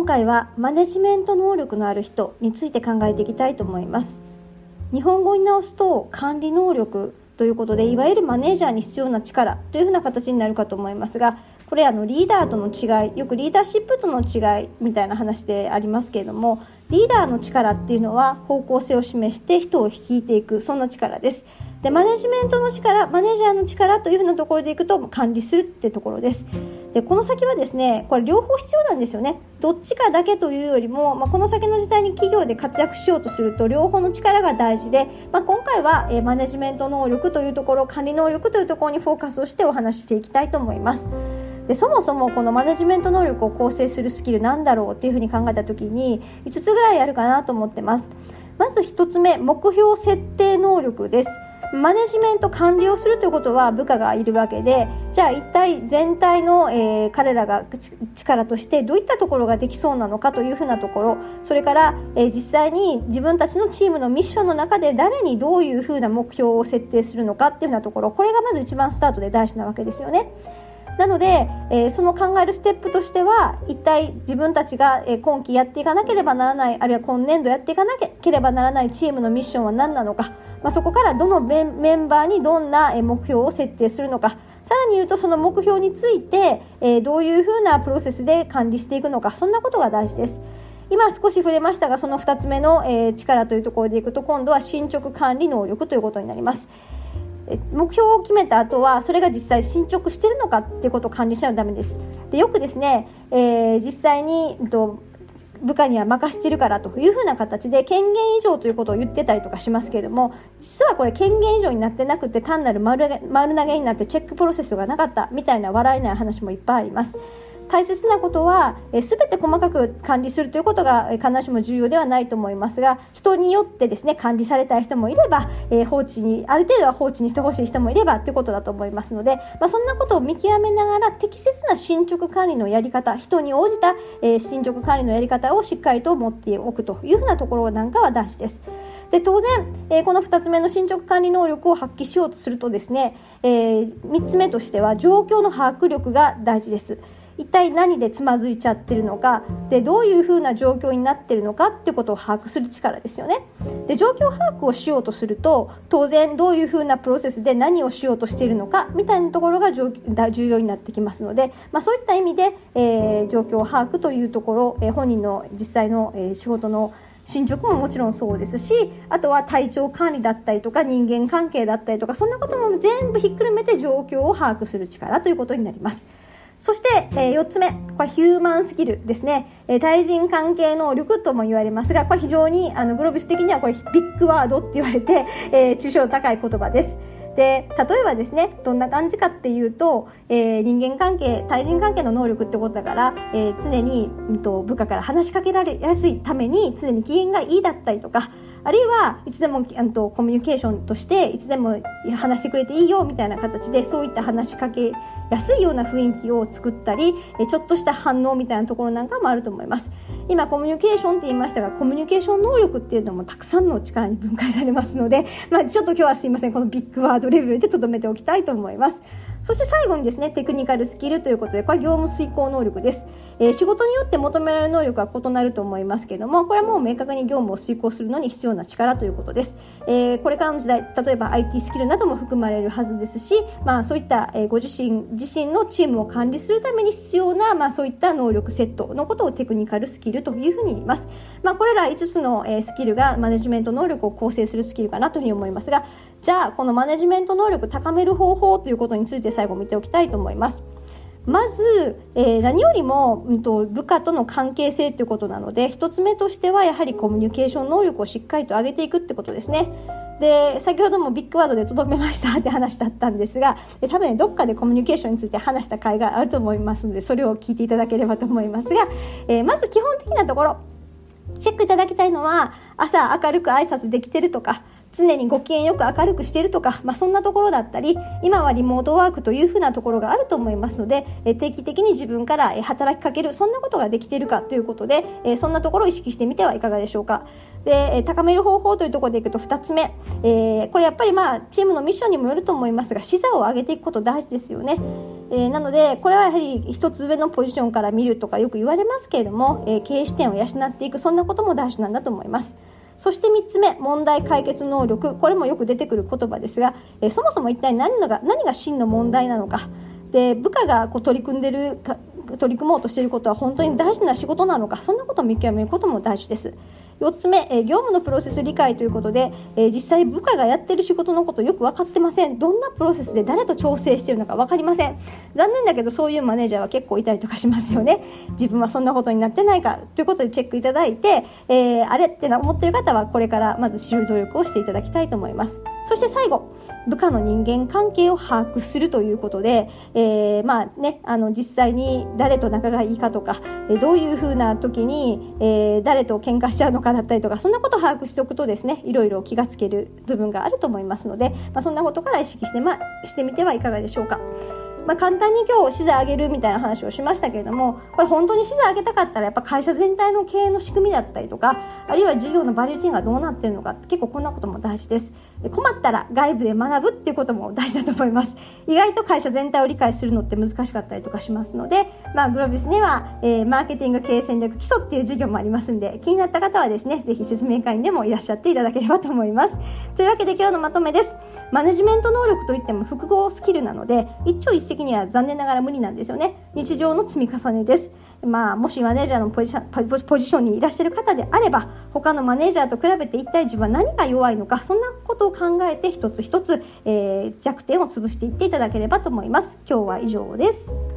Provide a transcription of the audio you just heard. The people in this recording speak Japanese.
今回はマネジメント能力のある人について考えていきたいと思います。日本語に直すと管理能力ということでいわゆるマネージャーに必要な力というふうな形になるかと思いますがこれあのリーダーとの違いよくリーダーシップとの違いみたいな話でありますけれどもリーダーの力っていうのは方向性を示して人を率いていくそんな力です。でマネジメントの力マネージャーの力というふうなところでいくと管理するってところです。でこの先はですねこれ両方必要なんですよね。どっちかだけというよりも、まあ、この先の時代に企業で活躍しようとすると両方の力が大事で、まあ、今回は、えマネジメント能力というところ管理能力というところにフォーカスをしてお話ししていきたいと思います。でそもそもこのマネジメント能力を構成するスキルなんだろうっていうふうに考えた時に5つぐらいあるかなと思ってます。まず1つ目目標設定能力です。マネジメント管理をするということは部下がいるわけでじゃあ一体全体の、えー、彼らが力としてどういったところができそうなのかというふうなところそれから、えー、実際に自分たちのチームのミッションの中で誰にどういうふうな目標を設定するのかっていうふうなところこれがまず一番スタートで大事なわけですよね。なので、えー、その考えるステップとしては一体自分たちが、え今期やっていかなければならないあるいは今年度やっていかなければならないチームのミッションは何なのかまあ、そこからどのメンバーにどんな目標を設定するのかさらに言うとその目標について、え、どういうふうなプロセスで管理していくのかそんなことが大事です。今少し触れましたがその2つ目の、え、力というところでいくと今度は進捗管理能力ということになります。目標を決めた後はそれが実際進捗しているのかっていうことを管理しないとダメです。でよくですね、えー、実際に、と部下には任せてるからというふうな形で権限以上ということを言ってたりとかしますけれども実はこれ権限以上になってなくて単なる丸投げになってチェックプロセスがなかったみたいな笑えない話もいっぱいあります。大切なことは、え全て細かく管理するということが、必ずしも重要ではないと思いますが人によってですね管理されたい人もいれば、え放置にある程度は放置にしてほしい人もいればということだと思いますので、まあ、そんなことを見極めながら適切な進捗管理のやり方人に応じた、え進捗管理のやり方をしっかりと持っておくというふうなところなんかは大事です。で当然、えー、この2つ目の進捗管理能力を発揮しようとするとですね、えー、3つ目としては状況の把握力が大事です。一体何でつまずいちゃってるのかでどういうふうな状況になってるのかってことを把握する力ですよね。で状況把握をしようとすると当然どういうふうなプロセスで何をしようとしているのかみたいなところが重要になってきますので、まあ、そういった意味で、えー、状況把握というところ、えー、本人の実際の、えー、仕事の進捗ももちろんそうですしあとは体調管理だったりとか人間関係だったりとかそんなことも全部ひっくるめて状況を把握する力ということになります。そして、えー、4つ目これヒューマンスキルですね、えー、対人関係能力とも言われますがこれ非常にあのグロービス的にはこれビッグワードって言われて、えー、抽象度高い言葉です。で例えばですねどんな感じかっていうと、えー、人間関係対人関係の能力ってことだから、えー、常に、うん、と部下から話しかけられやすいために常に機嫌がいいだったりとかあるいはいつでもあとコミュニケーションとしていつでも話してくれていいよみたいな形でそういった話しかけやすいような雰囲気を作ったりちょっとした反応みたいなところなんかもあると思います。今コミュニケーションって言いましたがコミュニケーション能力っていうのもたくさんの力に分解されますので、まあ、ちょっと今日はすいません。このビッグワードレベルでとどめておきたいと思います。そして最後にですねテクニカルスキルということでこれ業務遂行能力です、えー、仕事によって求められる能力は異なると思いますけどもこれはもう明確に業務を遂行するのに必要な力ということです、えー、これからの時代例えば IT スキルなども含まれるはずですし、まあ、そういった、えー、ご自身自身のチームを管理するために必要な、まあ、そういった能力セットのことをテクニカルスキルというふうに言います、まあ、これら5つの、え、スキルがマネジメント能力を構成するスキルかなというふうに思いますがじゃあこのマネジメント能力を高める方法ということについて最後見ておきたいと思います。まず、えー、何よりも、うんと、部下との関係性ということなので1つ目としてはやはりコミュニケーション能力をしっかりと上げていくってことですね。で先ほどもビッグワードでとどめましたって話だったんですが多分ねどっかでコミュニケーションについて話した回があると思いますのでそれを聞いていただければと思いますが、えー、まず基本的なところチェックいただきたいのは朝明るく挨拶できてるとか常にご機嫌よく明るくしているとか、まあ、そんなところだったり今はリモートワークというふうなところがあると思いますので定期的に自分から働きかけるそんなことができているかということでそんなところを意識してみてはいかがでしょうか。で高める方法というところでいくと2つ目、えー、これやっぱりまあチームのミッションにもよると思いますが視座を上げていくこと大事ですよね。えー、なのでこれはやはり一つ上のポジションから見るとかよく言われますけれども、えー、経営視点を養っていくそんなことも大事なんだと思いますそして3つ目問題解決能力。これもよく出てくる言葉ですが、えー、そもそも一体何のが何が真の問題なのか。で部下がこう取り組んでるか取り組もうとしていることは本当に大事な仕事なのか。そんなことを見極めることも大事です。4つ目、え業務のプロセス理解ということで、え実際部下がやってる仕事のことよく分かってません。どんなプロセスで誰と調整してるのか分かりません。残念だけどそういうマネージャーは結構いたりとかしますよね。自分はそんなことになってないかということでチェックいただいて、えー、あれって思ってる方はこれからまず知る努力をしていただきたいと思います。そして最後部下の人間関係を把握するということで、えー、まあね、あの実際に誰と仲がいいかとか、えどういうふうな時に、えー、誰と喧嘩しちゃうのかだったりとかそんなことを把握しておくとですねいろいろ気がつける部分があると思いますので、まあ、そんなことから意識して,、ま、してみてはいかがでしょうか。まあ、簡単に今日資材上げるみたいな話をしましたけれどもこれ本当に資材上げたかったらやっぱ会社全体の経営の仕組みだったりとかあるいは事業のバリューチェーンがどうなってるのか結構こんなことも大事です。困ったら外部で学ぶっていうことも大事だと思います。意外と会社全体を理解するのって難しかったりとかしますので、まあ、グロービスには、えー、マーケティング経営戦略基礎っていう授業もありますんで気になった方はですねぜひ説明会にでもいらっしゃっていただければと思います。というわけで今日のまとめです。マネジメント能力といっても複合スキルなので一朝一夕には残念ながら無理なんですよね日常の積み重ねですまあ、もしマネージャーのポジションにいらっしゃる方であれば他のマネージャーと比べて一体自分は何が弱いのかそんなことを考えて一つ一つ、えー、弱点を潰していっていただければと思います。今日は以上です。